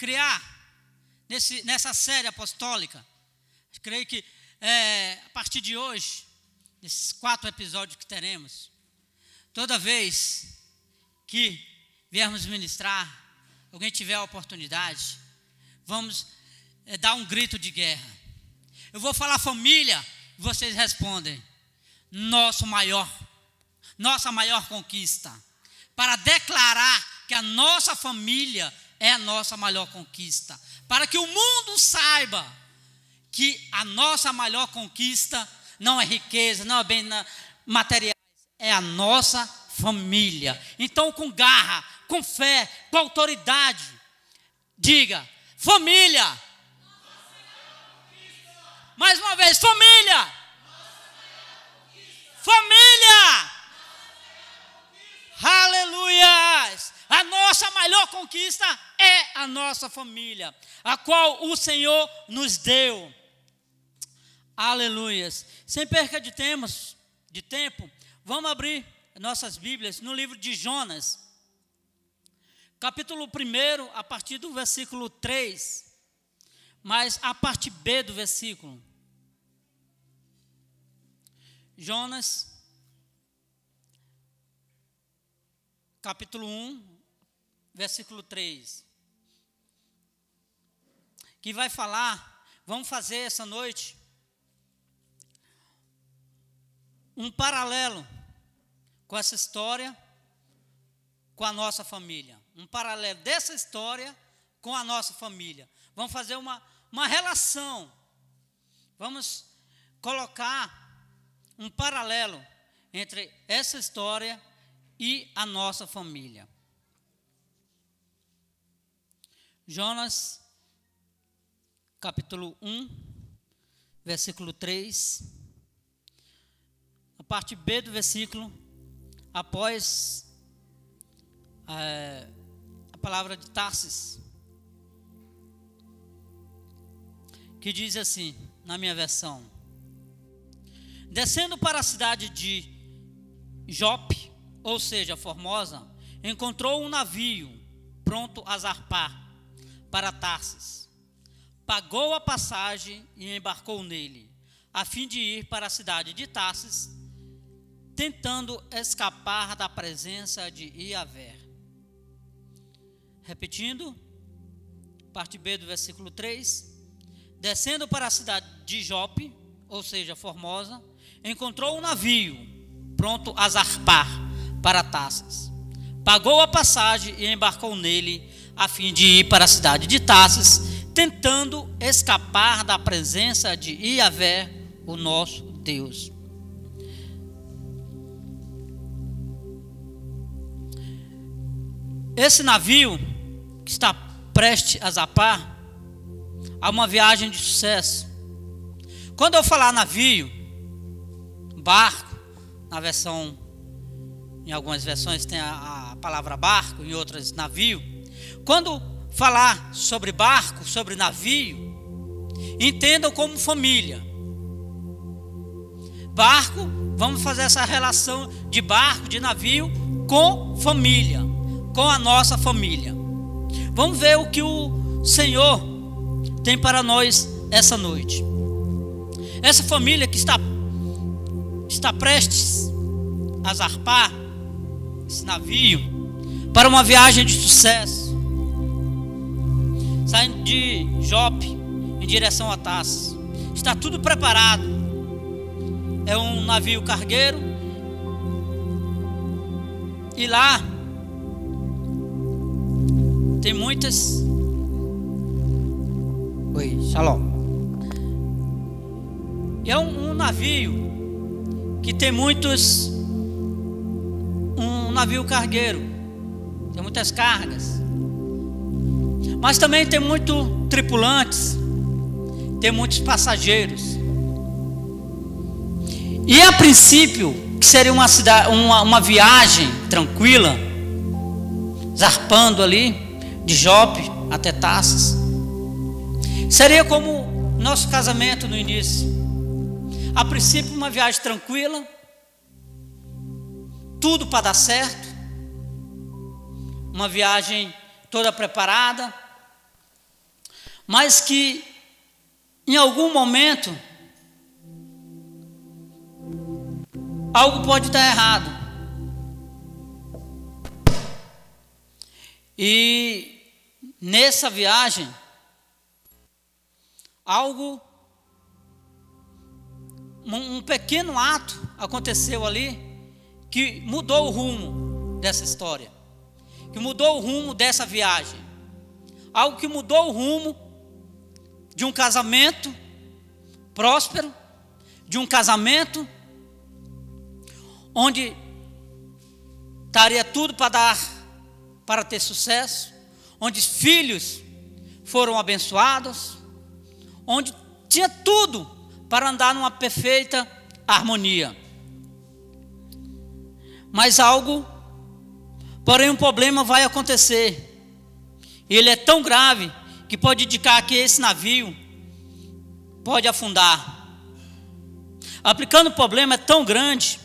criar nesse, nessa série apostólica. Creio que é, a partir de hoje, nesses quatro episódios que teremos, toda vez que viermos ministrar, alguém tiver a oportunidade, vamos é, dar um grito de guerra. Eu vou falar família, vocês respondem: nosso maior, nossa maior conquista. Para declarar que a nossa família é a nossa maior conquista. Para que o mundo saiba que a nossa maior conquista não é riqueza, não é bem materiais, é a nossa família. Então, com garra, com fé, com autoridade, diga: família. Mais uma vez, família. Família. Aleluias! A nossa maior conquista é a nossa família, a qual o Senhor nos deu. Aleluias! Sem perca de temas, de tempo, vamos abrir nossas Bíblias no livro de Jonas, capítulo 1, a partir do versículo 3, mas a parte B do versículo. Jonas capítulo 1, versículo 3. Que vai falar, vamos fazer essa noite um paralelo com essa história com a nossa família. Um paralelo dessa história com a nossa família. Vamos fazer uma, uma relação. Vamos colocar um paralelo entre essa história e a nossa família. Jonas, capítulo 1, versículo 3. A parte B do versículo, após é, a palavra de Tarsis, que diz assim, na minha versão: Descendo para a cidade de Jope, ou seja, Formosa, encontrou um navio pronto a zarpar para Tarsis. Pagou a passagem e embarcou nele, a fim de ir para a cidade de Tarsis, tentando escapar da presença de Iavé. Repetindo, parte B do versículo 3. Descendo para a cidade de Jope, ou seja, Formosa, encontrou um navio pronto a zarpar para Taças. Pagou a passagem e embarcou nele, a fim de ir para a cidade de Taças, tentando escapar da presença de Iavé, o nosso Deus. Esse navio que está prestes a zapar, há uma viagem de sucesso. Quando eu falar navio, barco, na versão em algumas versões tem a, a palavra barco, em outras navio. Quando falar sobre barco, sobre navio, entendam como família. Barco, vamos fazer essa relação de barco, de navio com família, com a nossa família. Vamos ver o que o Senhor tem para nós essa noite. Essa família que está está prestes a zarpar esse navio para uma viagem de sucesso. Saindo de Jope em direção a Tarsis. Está tudo preparado. É um navio cargueiro. E lá tem muitas. Oi, shalom. É um, um navio que tem muitos um navio cargueiro, tem muitas cargas, mas também tem muitos tripulantes, tem muitos passageiros. E a princípio, que seria uma, cidade, uma, uma viagem tranquila, zarpando ali de Jope até Taças, seria como nosso casamento no início. A princípio, uma viagem tranquila, tudo para dar certo, uma viagem toda preparada, mas que em algum momento algo pode estar errado. E nessa viagem, algo, um pequeno ato aconteceu ali que mudou o rumo dessa história, que mudou o rumo dessa viagem, algo que mudou o rumo de um casamento próspero, de um casamento onde estaria tudo para dar, para ter sucesso, onde filhos foram abençoados, onde tinha tudo para andar numa perfeita harmonia. Mas algo, porém um problema vai acontecer. Ele é tão grave que pode indicar que esse navio pode afundar. Aplicando o problema é tão grande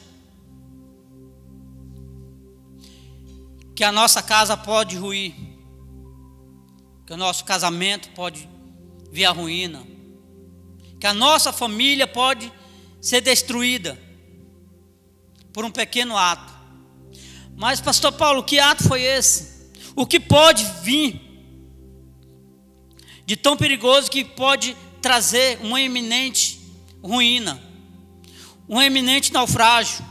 que a nossa casa pode ruir, que o nosso casamento pode vir à ruína, que a nossa família pode ser destruída por um pequeno ato. Mas, Pastor Paulo, que ato foi esse? O que pode vir de tão perigoso que pode trazer uma iminente ruína, um eminente naufrágio,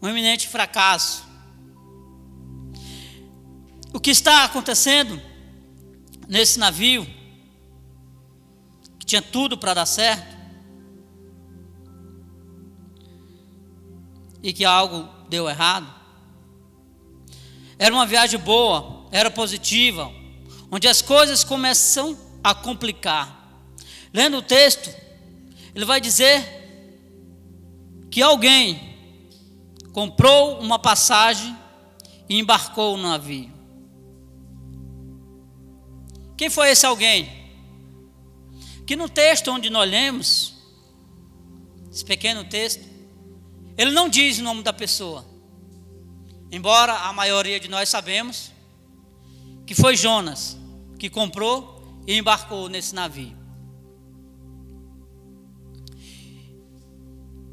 um eminente fracasso? O que está acontecendo nesse navio, que tinha tudo para dar certo, e que algo deu errado. Era uma viagem boa, era positiva, onde as coisas começam a complicar. Lendo o texto, ele vai dizer que alguém comprou uma passagem e embarcou no navio. Quem foi esse alguém? Que no texto onde nós lemos, esse pequeno texto, ele não diz o nome da pessoa. Embora a maioria de nós sabemos que foi Jonas que comprou e embarcou nesse navio.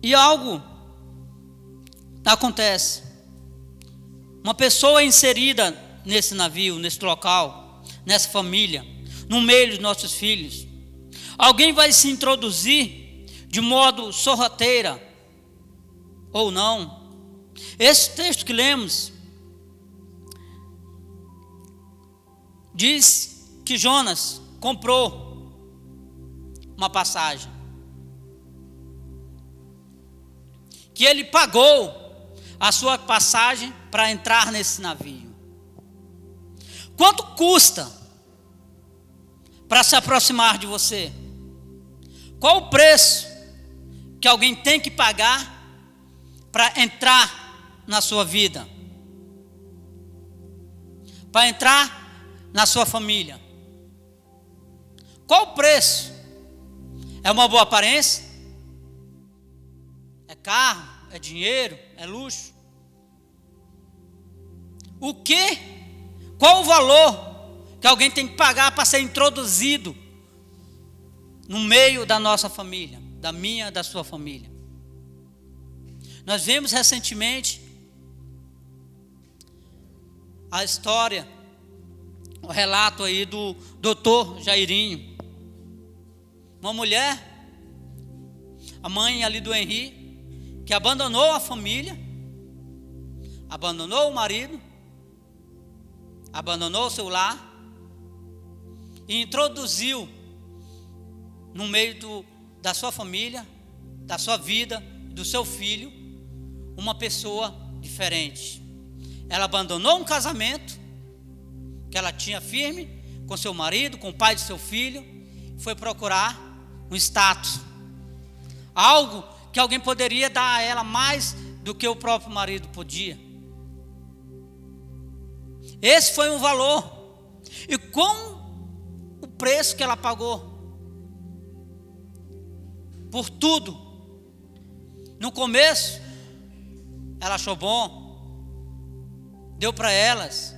E algo acontece. Uma pessoa inserida nesse navio, nesse local, nessa família, no meio dos nossos filhos. Alguém vai se introduzir de modo sorrateira ou não. Esse texto que lemos diz que Jonas comprou uma passagem. Que ele pagou a sua passagem para entrar nesse navio. Quanto custa para se aproximar de você? Qual o preço que alguém tem que pagar para entrar na sua vida? Para entrar na sua família? Qual o preço? É uma boa aparência? É carro? É dinheiro? É luxo? O que qual o valor que alguém tem que pagar para ser introduzido no meio da nossa família, da minha, da sua família? Nós vimos recentemente a história, o relato aí do doutor Jairinho. Uma mulher, a mãe ali do Henri, que abandonou a família, abandonou o marido, abandonou o seu lar e introduziu no meio do, da sua família, da sua vida, do seu filho, uma pessoa diferente. Ela abandonou um casamento que ela tinha firme com seu marido, com o pai de seu filho, foi procurar um status, algo que alguém poderia dar a ela mais do que o próprio marido podia. Esse foi um valor. E com o preço que ela pagou por tudo. No começo, ela achou bom, deu para elas,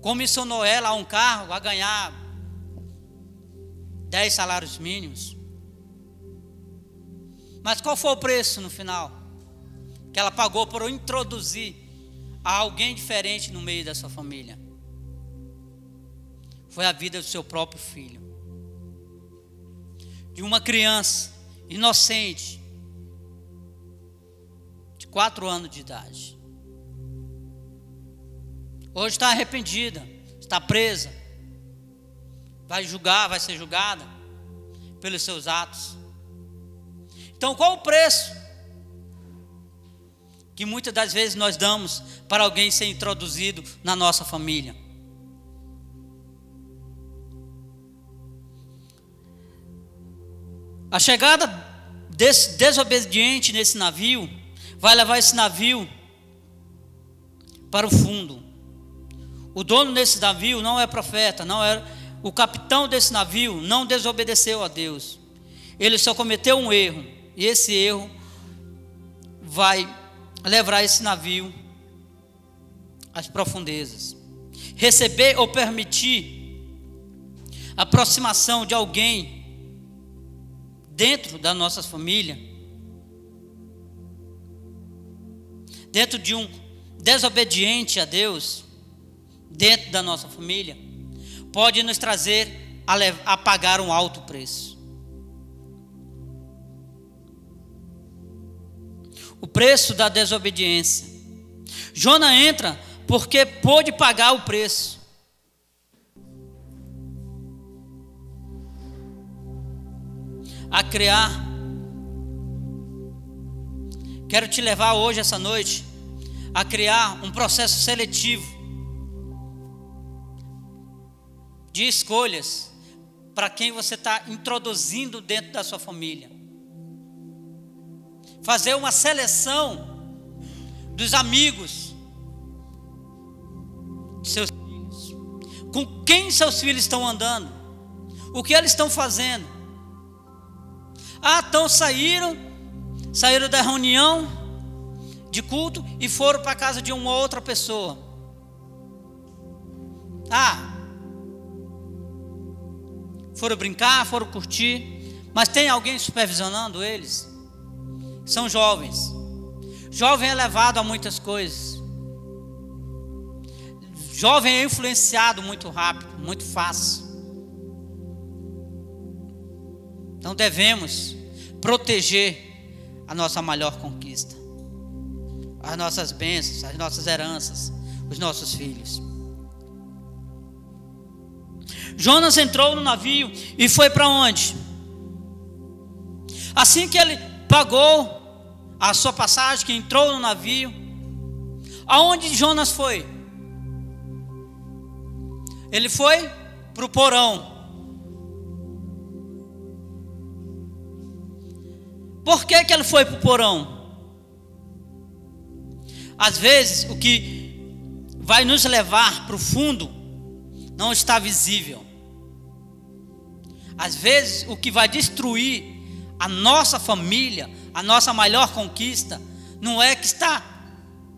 comissionou ela a um carro a ganhar dez salários mínimos. Mas qual foi o preço no final? Que ela pagou por introduzir a alguém diferente no meio da sua família. Foi a vida do seu próprio filho. De uma criança inocente, de quatro anos de idade. Hoje está arrependida, está presa, vai julgar, vai ser julgada pelos seus atos. Então, qual o preço que muitas das vezes nós damos para alguém ser introduzido na nossa família? A chegada desse desobediente nesse navio vai levar esse navio para o fundo. O dono desse navio não é profeta, não é o capitão desse navio não desobedeceu a Deus. Ele só cometeu um erro, e esse erro vai levar esse navio às profundezas. Receber ou permitir a aproximação de alguém dentro da nossa família, dentro de um desobediente a Deus, dentro da nossa família, pode nos trazer a, a pagar um alto preço. O preço da desobediência. Jona entra porque pôde pagar o preço. A criar. Quero te levar hoje, essa noite, a criar um processo seletivo de escolhas para quem você está introduzindo dentro da sua família. Fazer uma seleção dos amigos de seus filhos. Com quem seus filhos estão andando? O que eles estão fazendo? Ah, então saíram, saíram da reunião de culto e foram para a casa de uma outra pessoa. Ah, foram brincar, foram curtir, mas tem alguém supervisionando eles? São jovens. Jovem é levado a muitas coisas. Jovem é influenciado muito rápido, muito fácil. Então devemos proteger a nossa maior conquista, as nossas bênçãos, as nossas heranças, os nossos filhos. Jonas entrou no navio e foi para onde? Assim que ele pagou a sua passagem, que entrou no navio, aonde Jonas foi? Ele foi para o porão. Por que, que ele foi para o porão? Às vezes, o que vai nos levar para o fundo não está visível. Às vezes, o que vai destruir a nossa família, a nossa maior conquista, não é que está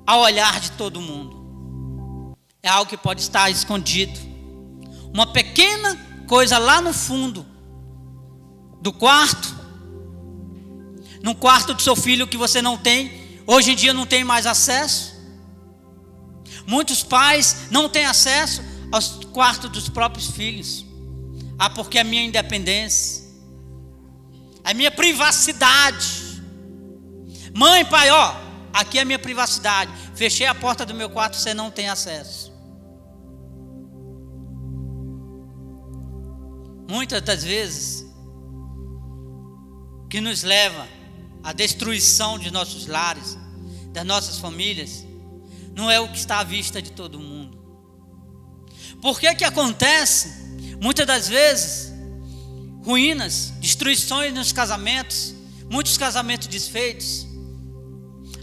ao olhar de todo mundo. É algo que pode estar escondido. Uma pequena coisa lá no fundo do quarto, no quarto do seu filho que você não tem, hoje em dia não tem mais acesso. Muitos pais não têm acesso aos quartos dos próprios filhos. Ah, porque a minha independência, a minha privacidade. Mãe, pai, ó, aqui é a minha privacidade. Fechei a porta do meu quarto, você não tem acesso. Muitas das vezes, que nos leva à destruição de nossos lares, das nossas famílias, não é o que está à vista de todo mundo. Por que que acontece? Muitas das vezes, ruínas, destruições nos casamentos, muitos casamentos desfeitos,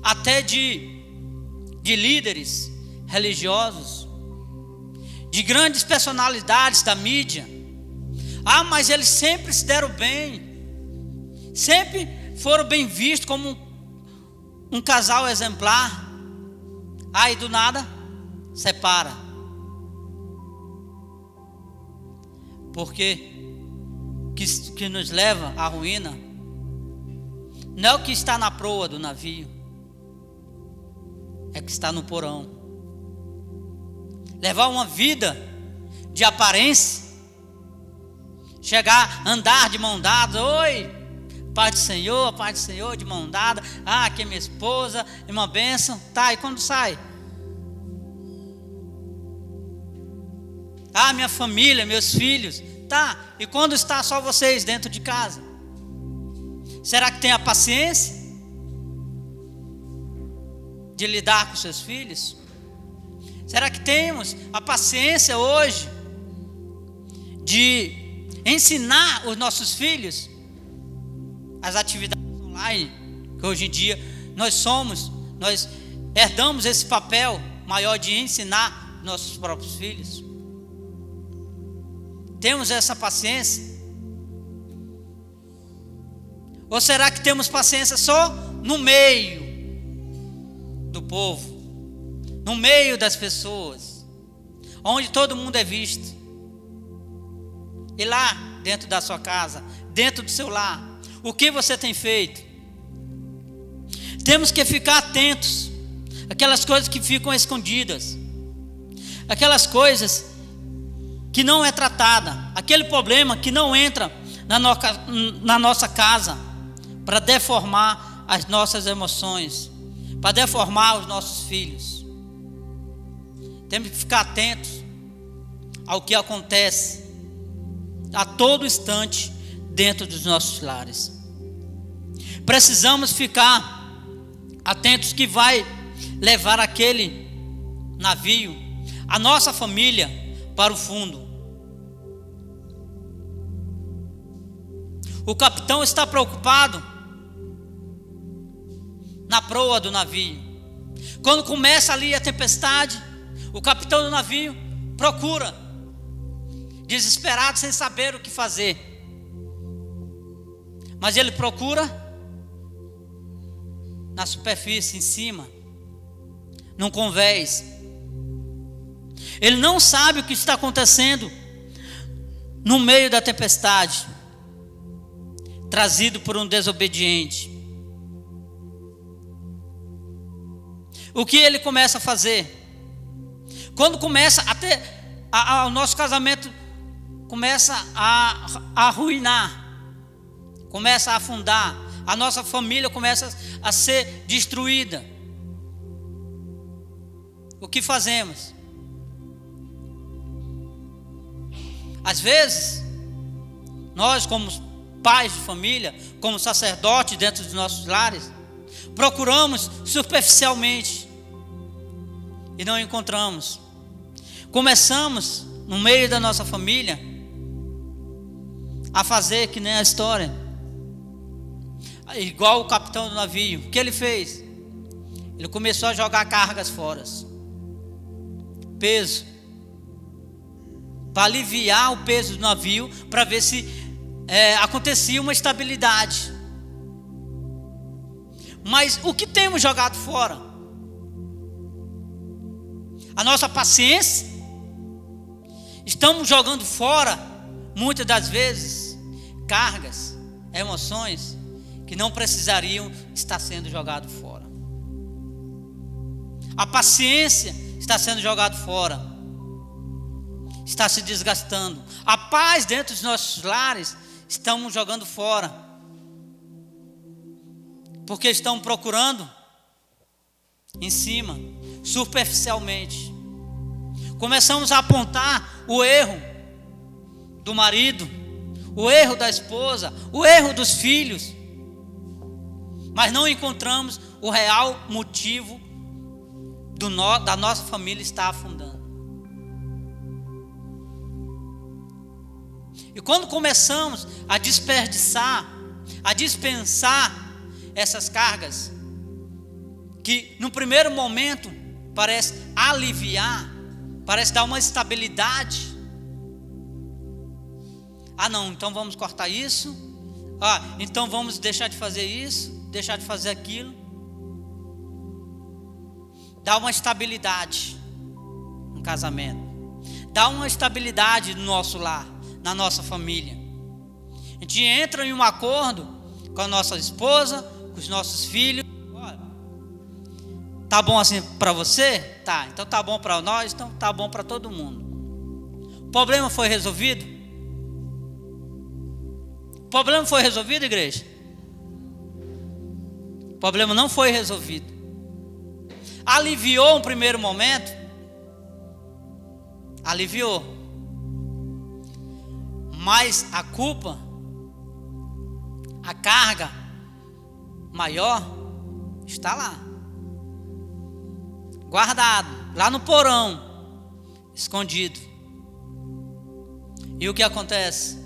até de, de líderes religiosos, de grandes personalidades da mídia. Ah, mas eles sempre se deram bem, sempre foram bem vistos como um, casal exemplar. Aí do nada, separa. Por quê? que, que nos leva à ruína não é o que está na proa do navio, é o que está no porão. Levar uma vida de aparência, chegar, andar de mão dada, oi, Pai do Senhor, Pai do Senhor, de mão dada, ah, aqui é minha esposa, é uma bênção, tá, e quando sai? Ah, minha família, meus filhos, tá, e quando está só vocês dentro de casa? Será que tem a paciência de lidar com seus filhos? Será que temos a paciência hoje de ensinar os nossos filhos as atividades online, que hoje em dia nós somos, nós herdamos esse papel maior de ensinar nossos próprios filhos. Temos essa paciência? Ou será que temos paciência só no meio do povo, no meio das pessoas, onde todo mundo é visto? E lá, dentro da sua casa, dentro do seu lar, o que você tem feito? Temos que ficar atentos aquelas coisas que ficam escondidas, aquelas coisas que não é tratada, aquele problema que não entra na, noca, na nossa casa para deformar as nossas emoções, para deformar os nossos filhos. Temos que ficar atentos ao que acontece a todo instante dentro dos nossos lares. Precisamos ficar atentos que vai levar aquele navio, a nossa família, para o fundo. O capitão está preocupado na proa do navio. Quando começa ali a tempestade, o capitão do navio procura, desesperado, sem saber o que fazer. Mas ele procura na superfície, em cima, num convés. Ele não sabe o que está acontecendo no meio da tempestade, trazido por um desobediente. O que ele começa a fazer? Quando começa até a, a, o nosso casamento começa a, a arruinar, começa a afundar, a nossa família começa a ser destruída. O que fazemos? Às vezes, nós, como pais de família, como sacerdotes dentro dos nossos lares, procuramos superficialmente e não encontramos. Começamos, no meio da nossa família, a fazer que nem a história igual o capitão do navio. O que ele fez? Ele começou a jogar cargas fora. Peso. Para aliviar o peso do navio, para ver se é, acontecia uma estabilidade. Mas o que temos jogado fora? A nossa paciência. Estamos jogando fora, muitas das vezes, cargas, emoções que não precisariam estar sendo jogado fora. A paciência está sendo jogado fora. Está se desgastando. A paz dentro dos nossos lares estamos jogando fora. Porque estão procurando em cima, superficialmente. Começamos a apontar o erro do marido, o erro da esposa, o erro dos filhos mas não encontramos o real motivo no, da nossa família estar afundando. E quando começamos a desperdiçar, a dispensar essas cargas, que no primeiro momento parece aliviar, parece dar uma estabilidade. Ah, não, então vamos cortar isso. Ah, então vamos deixar de fazer isso deixar de fazer aquilo. Dá uma estabilidade no casamento. Dá uma estabilidade no nosso lar, na nossa família. A gente entra em um acordo com a nossa esposa, com os nossos filhos. Olha, tá bom assim para você? Tá. Então tá bom para nós, então tá bom para todo mundo. O problema foi resolvido? O problema foi resolvido, igreja? O problema não foi resolvido. Aliviou um primeiro momento? Aliviou. Mas a culpa, a carga maior, está lá. Guardado, lá no porão, escondido. E o que acontece?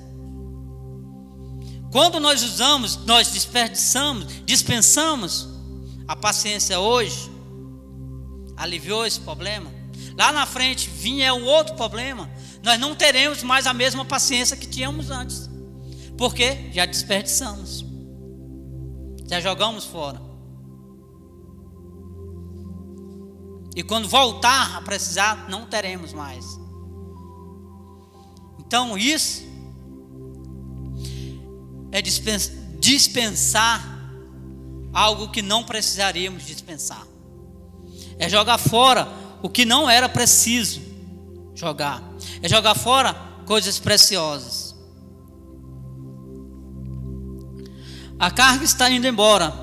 Quando nós usamos, nós desperdiçamos, dispensamos a paciência hoje, aliviou esse problema. Lá na frente vinha um outro problema. Nós não teremos mais a mesma paciência que tínhamos antes. Porque já desperdiçamos. Já jogamos fora. E quando voltar a precisar, não teremos mais. Então isso é dispensar algo que não precisaríamos dispensar é jogar fora o que não era preciso jogar, é jogar fora coisas preciosas. A carga está indo embora,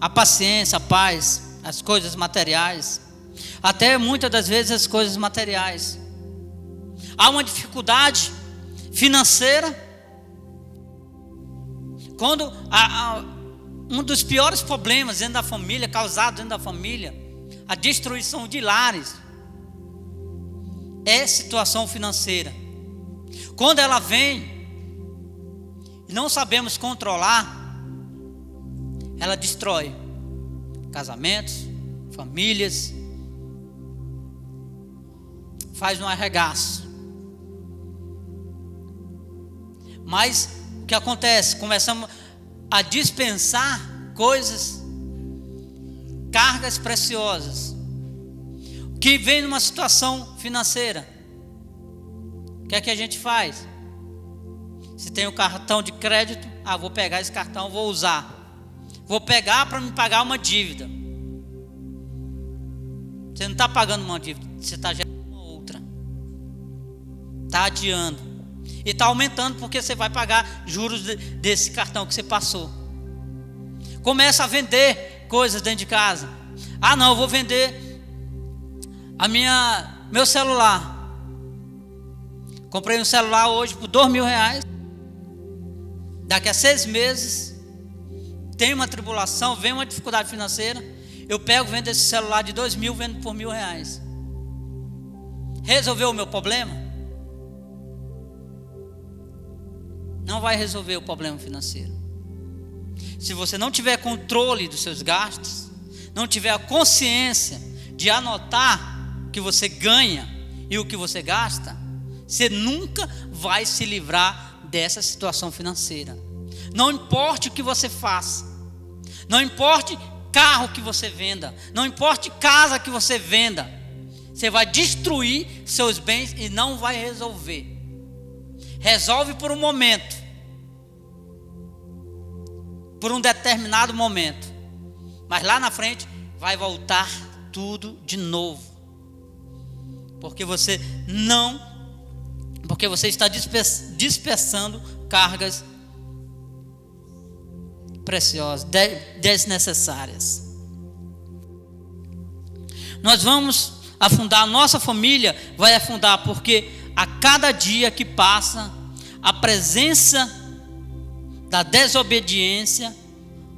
a paciência, a paz, as coisas materiais, até muitas das vezes as coisas materiais. Há uma dificuldade financeira. Quando há, há um dos piores problemas dentro da família, causado dentro da família, a destruição de lares é situação financeira. Quando ela vem e não sabemos controlar, ela destrói casamentos, famílias, faz um arregaço. Mas o que acontece? Começamos a dispensar coisas cargas preciosas, que vem numa situação financeira. O que é que a gente faz? Se tem um cartão de crédito, ah, vou pegar esse cartão, vou usar. Vou pegar para me pagar uma dívida. Você não está pagando uma dívida, você está gerando uma outra. Está adiando. E está aumentando porque você vai pagar juros desse cartão que você passou. Começa a vender coisas dentro de casa. Ah, não, eu vou vender a minha, meu celular. Comprei um celular hoje por dois mil reais. Daqui a seis meses, tem uma tribulação, vem uma dificuldade financeira. Eu pego, vendo esse celular de dois mil, vendo por mil reais. Resolveu o meu problema? Não vai resolver o problema financeiro. Se você não tiver controle dos seus gastos, não tiver a consciência de anotar que você ganha e o que você gasta, você nunca vai se livrar dessa situação financeira. Não importe o que você faça, não importe carro que você venda, não importe casa que você venda, você vai destruir seus bens e não vai resolver. Resolve por um momento, por um determinado momento. Mas lá na frente vai voltar tudo de novo. Porque você não, porque você está dispersando cargas preciosas, desnecessárias. Nós vamos afundar, nossa família vai afundar, porque a cada dia que passa, a presença da desobediência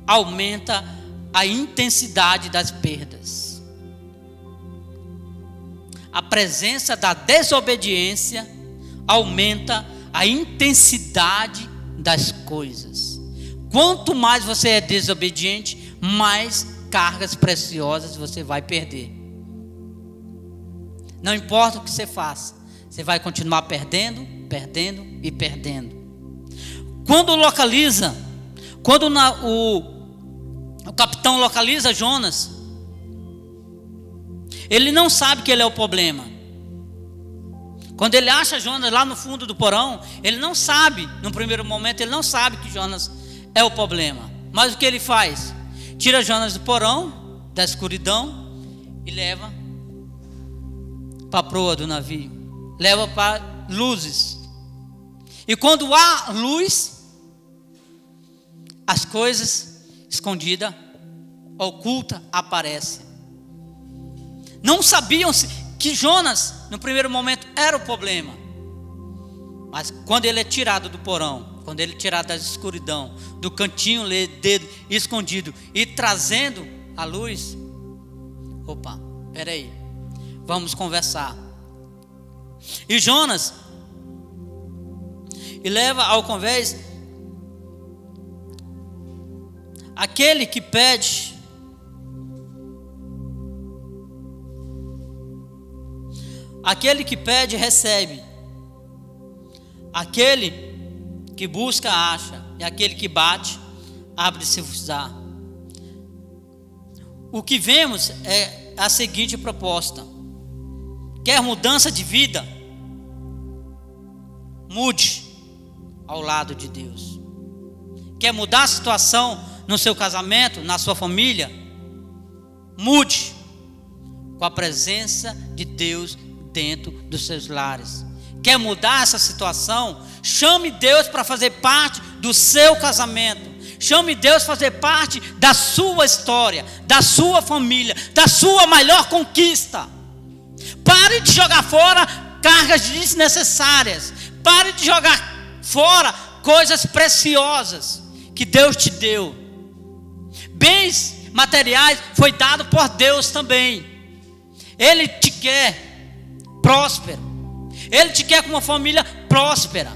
aumenta a intensidade das perdas. A presença da desobediência aumenta a intensidade das coisas. Quanto mais você é desobediente, mais cargas preciosas você vai perder. Não importa o que você faça, você vai continuar perdendo, perdendo e perdendo. Quando localiza, quando na, o, o capitão localiza Jonas, ele não sabe que ele é o problema. Quando ele acha Jonas lá no fundo do porão, ele não sabe, no primeiro momento, ele não sabe que Jonas é o problema. Mas o que ele faz? Tira Jonas do porão, da escuridão, e leva para a proa do navio. Leva para luzes. E quando há luz, as coisas escondidas, oculta, aparecem. Não sabiam que Jonas, no primeiro momento, era o problema. Mas quando ele é tirado do porão, quando ele é tirado da escuridão, do cantinho dedo escondido e trazendo a luz, opa, peraí, vamos conversar. E Jonas, e leva ao convés aquele que pede Aquele que pede, recebe. Aquele que busca, acha. E aquele que bate, abre-se usar. O que vemos é a seguinte proposta: quer mudança de vida? Mude ao lado de Deus. Quer mudar a situação no seu casamento, na sua família? Mude com a presença de Deus dentro dos seus lares. Quer mudar essa situação? Chame Deus para fazer parte do seu casamento. Chame Deus para fazer parte da sua história, da sua família, da sua maior conquista. Pare de jogar fora cargas desnecessárias. Pare de jogar fora coisas preciosas que Deus te deu. Bens materiais foi dado por Deus também. Ele te quer próspero. Ele te quer com uma família próspera.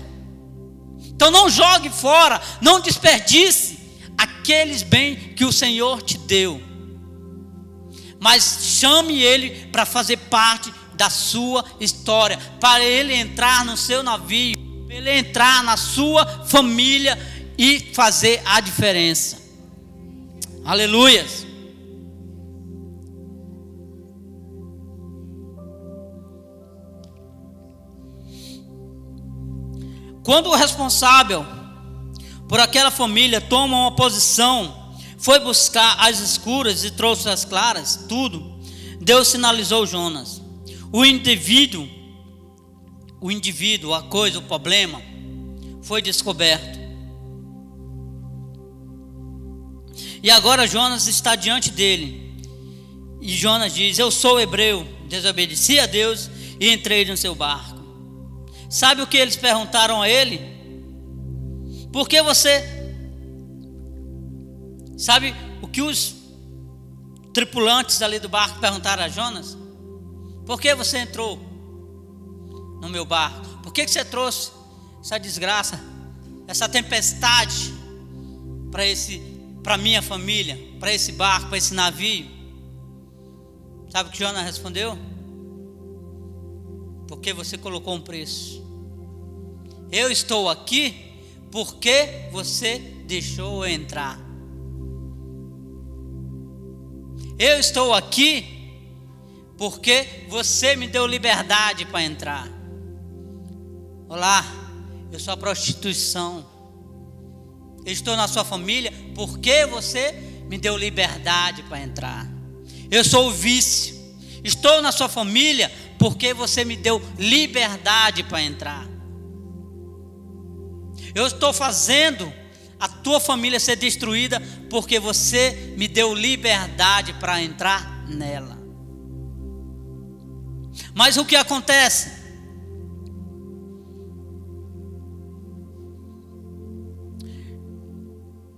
Então não jogue fora, não desperdice aqueles bens que o Senhor te deu. Mas chame ele para fazer parte da sua história, para ele entrar no seu navio, para ele entrar na sua família e fazer a diferença. Aleluias. Quando o responsável por aquela família toma uma posição, foi buscar as escuras e trouxe as claras, tudo, Deus sinalizou Jonas. O indivíduo, o indivíduo, a coisa, o problema, foi descoberto. E agora Jonas está diante dele. E Jonas diz: Eu sou hebreu, desobedeci a Deus e entrei no seu barco. Sabe o que eles perguntaram a ele? Por que você. Sabe o que os tripulantes ali do barco perguntaram a Jonas? Por que você entrou no meu barco? Por que, que você trouxe essa desgraça, essa tempestade para esse, para minha família, para esse barco, para esse navio? Sabe o que Jonas respondeu? Porque você colocou um preço. Eu estou aqui porque você deixou eu entrar. Eu estou aqui porque você me deu liberdade para entrar. Olá, eu sou a prostituição. Eu estou na sua família porque você me deu liberdade para entrar. Eu sou o vício. Estou na sua família porque você me deu liberdade para entrar. Eu estou fazendo a tua família ser destruída porque você me deu liberdade para entrar nela. Mas o que acontece?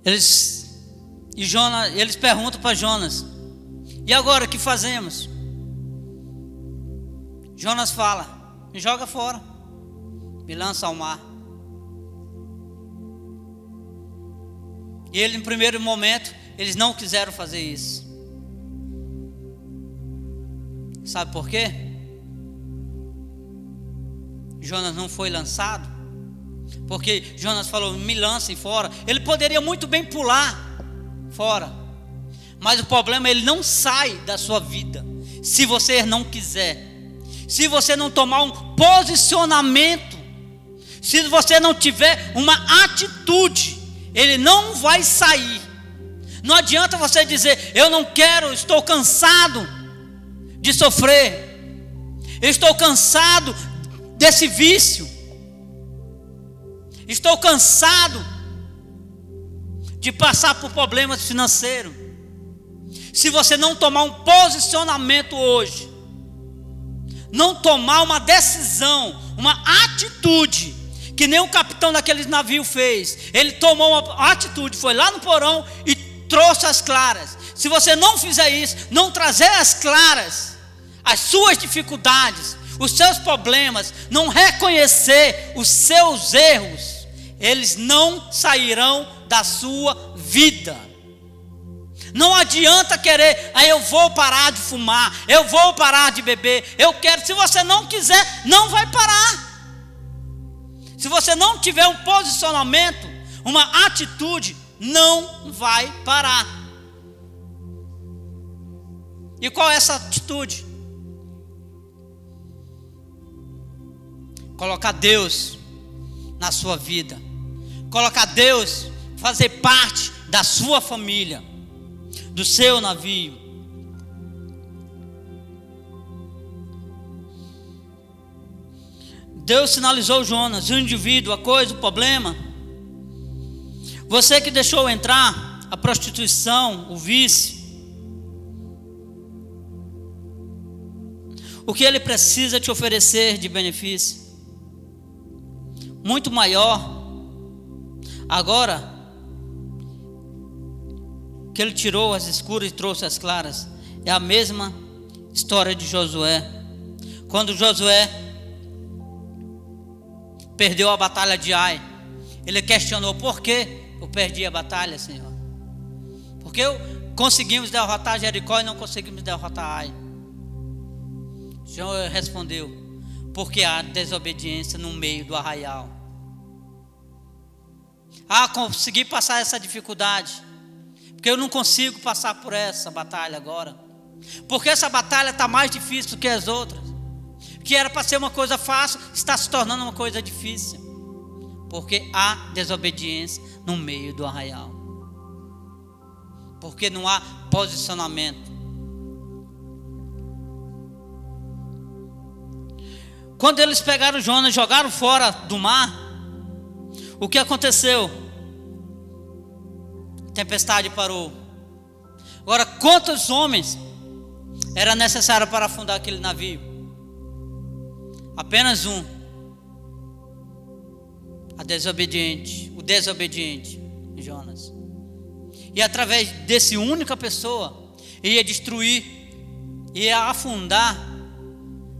Eles e Jonas, eles perguntam para Jonas: "E agora o que fazemos?" Jonas fala: "Me joga fora. Me lança ao mar." E ele, no primeiro momento, eles não quiseram fazer isso. Sabe por quê? Jonas não foi lançado. Porque Jonas falou: me lancem fora. Ele poderia muito bem pular fora. Mas o problema é ele não sai da sua vida. Se você não quiser. Se você não tomar um posicionamento, se você não tiver uma atitude, ele não vai sair. Não adianta você dizer, eu não quero, estou cansado de sofrer, estou cansado desse vício, estou cansado de passar por problemas financeiros. Se você não tomar um posicionamento hoje, não tomar uma decisão, uma atitude, que nem o capitão daquele navio fez. Ele tomou uma atitude, foi lá no porão e trouxe as claras. Se você não fizer isso, não trazer as claras, as suas dificuldades, os seus problemas, não reconhecer os seus erros, eles não sairão da sua vida. Não adianta querer, aí eu vou parar de fumar, eu vou parar de beber, eu quero. Se você não quiser, não vai parar. Se você não tiver um posicionamento, uma atitude, não vai parar. E qual é essa atitude? Colocar Deus na sua vida, colocar Deus fazer parte da sua família, do seu navio. Deus sinalizou Jonas, o indivíduo, a coisa, o problema. Você que deixou entrar a prostituição, o vício. O que ele precisa te oferecer de benefício? Muito maior. Agora, que ele tirou as escuras e trouxe as claras. É a mesma história de Josué. Quando Josué perdeu a batalha de Ai, ele questionou: por que eu perdi a batalha, Senhor? Porque conseguimos derrotar Jericó e não conseguimos derrotar Ai. O Senhor respondeu: porque há desobediência no meio do arraial. Ah, consegui passar essa dificuldade. Porque eu não consigo passar por essa batalha agora. Porque essa batalha está mais difícil do que as outras. Que era para ser uma coisa fácil, está se tornando uma coisa difícil. Porque há desobediência no meio do arraial. Porque não há posicionamento. Quando eles pegaram Jonas e jogaram fora do mar, o que aconteceu? Tempestade parou. Agora, quantos homens era necessário para afundar aquele navio? Apenas um. A desobediente, o desobediente, Jonas. E através desse única pessoa, ia destruir, ia afundar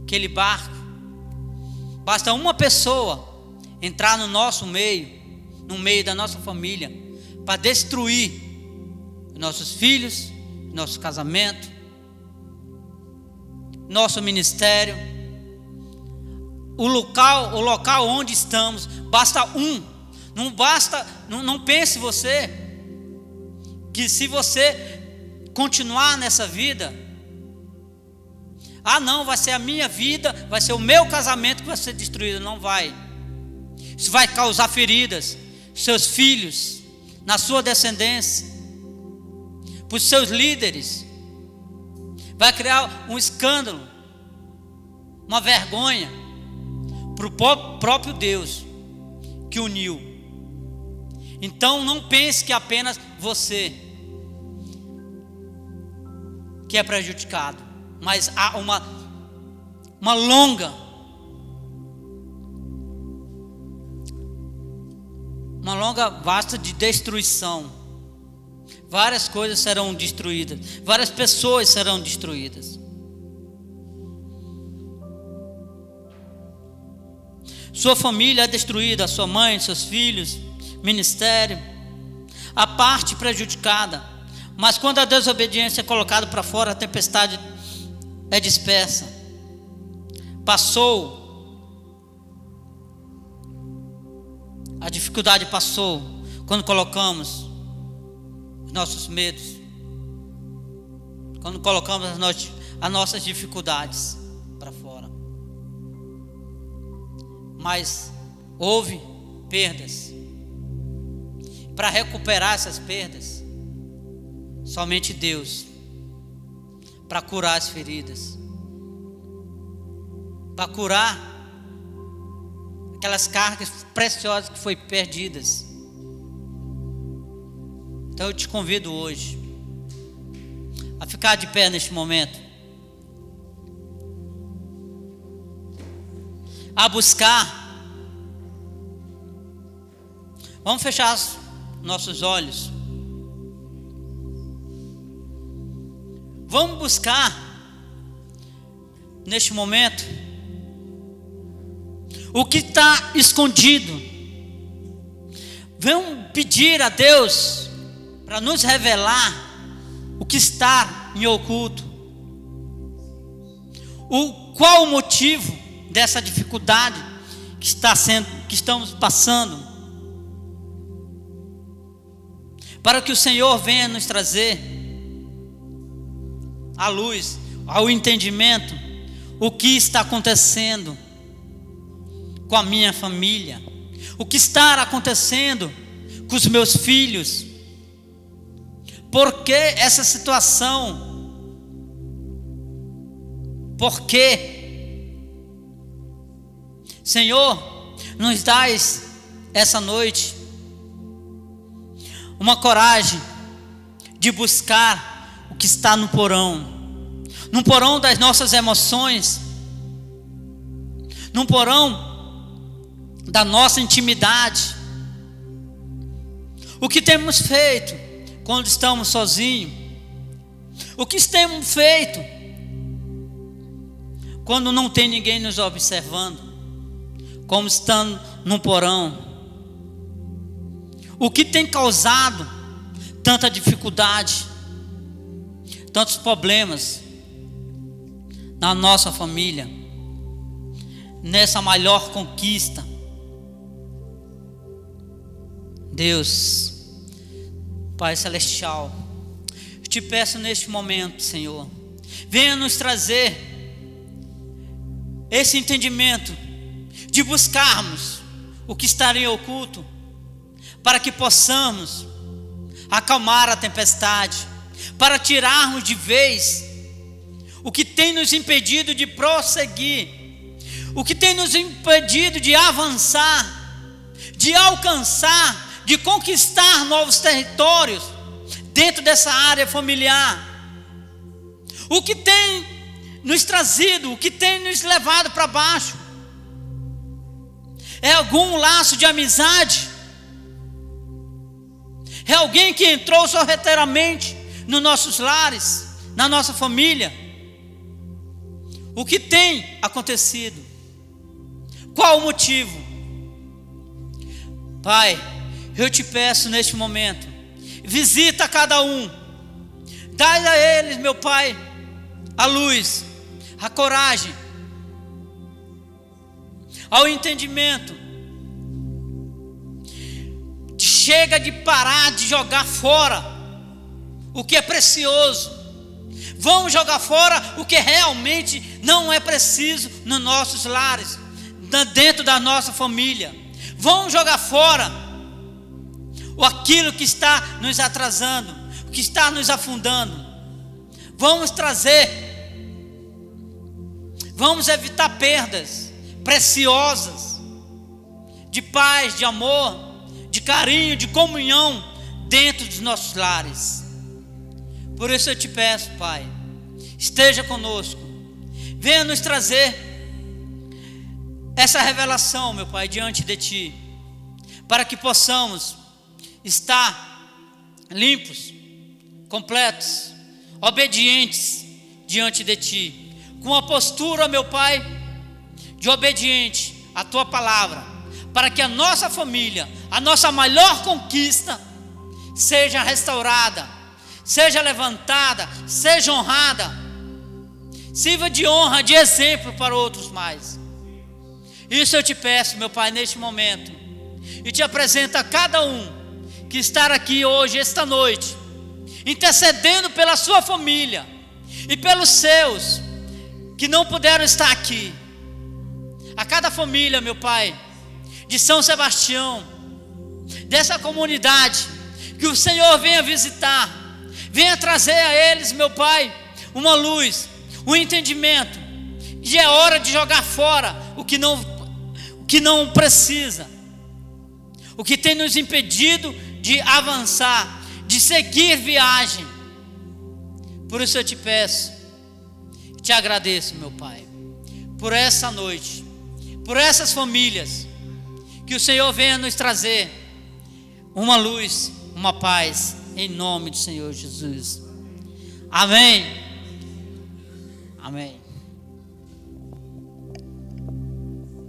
aquele barco. Basta uma pessoa entrar no nosso meio, no meio da nossa família, para destruir nossos filhos, nosso casamento, nosso ministério, o local, o local onde estamos, basta um. Não basta, não, não pense você que se você continuar nessa vida, ah não, vai ser a minha vida, vai ser o meu casamento que vai ser destruído, não vai. Isso vai causar feridas, seus filhos, na sua descendência, para os seus líderes. Vai criar um escândalo, uma vergonha para o próprio Deus que uniu. Então não pense que apenas você que é prejudicado, mas há uma, uma longa uma longa vasta de destruição. Várias coisas serão destruídas, várias pessoas serão destruídas. Sua família é destruída, sua mãe, seus filhos, ministério, a parte prejudicada. Mas quando a desobediência é colocada para fora, a tempestade é dispersa. Passou A dificuldade passou quando colocamos os nossos medos, quando colocamos as, nossas, as nossas dificuldades para fora. mas houve perdas. Para recuperar essas perdas, somente Deus para curar as feridas, para curar aquelas cargas preciosas que foi perdidas. Então eu te convido hoje a ficar de pé neste momento. A buscar. Vamos fechar nossos olhos. Vamos buscar neste momento o que está escondido. Vamos pedir a Deus para nos revelar o que está em oculto. O qual o motivo dessa dificuldade que está sendo que estamos passando? Para que o Senhor venha nos trazer a luz, ao entendimento, o que está acontecendo com a minha família, o que está acontecendo com os meus filhos, por que essa situação? Por quê? Senhor, nos dás essa noite uma coragem de buscar o que está no porão, no porão das nossas emoções, no porão da nossa intimidade. O que temos feito? quando estamos sozinhos? O que temos feito quando não tem ninguém nos observando? Como estando num porão? O que tem causado tanta dificuldade, tantos problemas na nossa família, nessa maior conquista? Deus, Pai Celestial, eu te peço neste momento, Senhor, venha nos trazer esse entendimento de buscarmos o que em oculto, para que possamos acalmar a tempestade, para tirarmos de vez o que tem nos impedido de prosseguir, o que tem nos impedido de avançar, de alcançar de conquistar novos territórios dentro dessa área familiar. O que tem nos trazido, o que tem nos levado para baixo? É algum laço de amizade? É alguém que entrou sorrateiramente nos nossos lares, na nossa família? O que tem acontecido? Qual o motivo? Pai, eu te peço neste momento, visita cada um, dai a eles, meu Pai, a luz, a coragem, ao entendimento. Chega de parar de jogar fora o que é precioso. Vamos jogar fora o que realmente não é preciso nos nossos lares, dentro da nossa família. Vamos jogar fora ou aquilo que está nos atrasando, o que está nos afundando. Vamos trazer, vamos evitar perdas preciosas de paz, de amor, de carinho, de comunhão dentro dos nossos lares. Por isso eu te peço, Pai, esteja conosco, venha nos trazer essa revelação, meu Pai, diante de Ti, para que possamos estar limpos, completos, obedientes diante de Ti, com a postura, meu Pai, de obediente à Tua palavra, para que a nossa família, a nossa maior conquista, seja restaurada, seja levantada, seja honrada, sirva de honra, de exemplo para outros mais. Isso eu te peço, meu Pai, neste momento, e te apresento a cada um que estar aqui hoje, esta noite, intercedendo pela sua família e pelos seus que não puderam estar aqui. a cada família, meu Pai, de São Sebastião, dessa comunidade, que o Senhor venha visitar, venha trazer a eles, meu Pai, uma luz, um entendimento, que é hora de jogar fora o que não, o que não precisa, o que tem nos impedido de avançar, de seguir viagem. Por isso eu te peço, te agradeço, meu Pai, por essa noite, por essas famílias, que o Senhor venha nos trazer uma luz, uma paz, em nome do Senhor Jesus. Amém. Amém.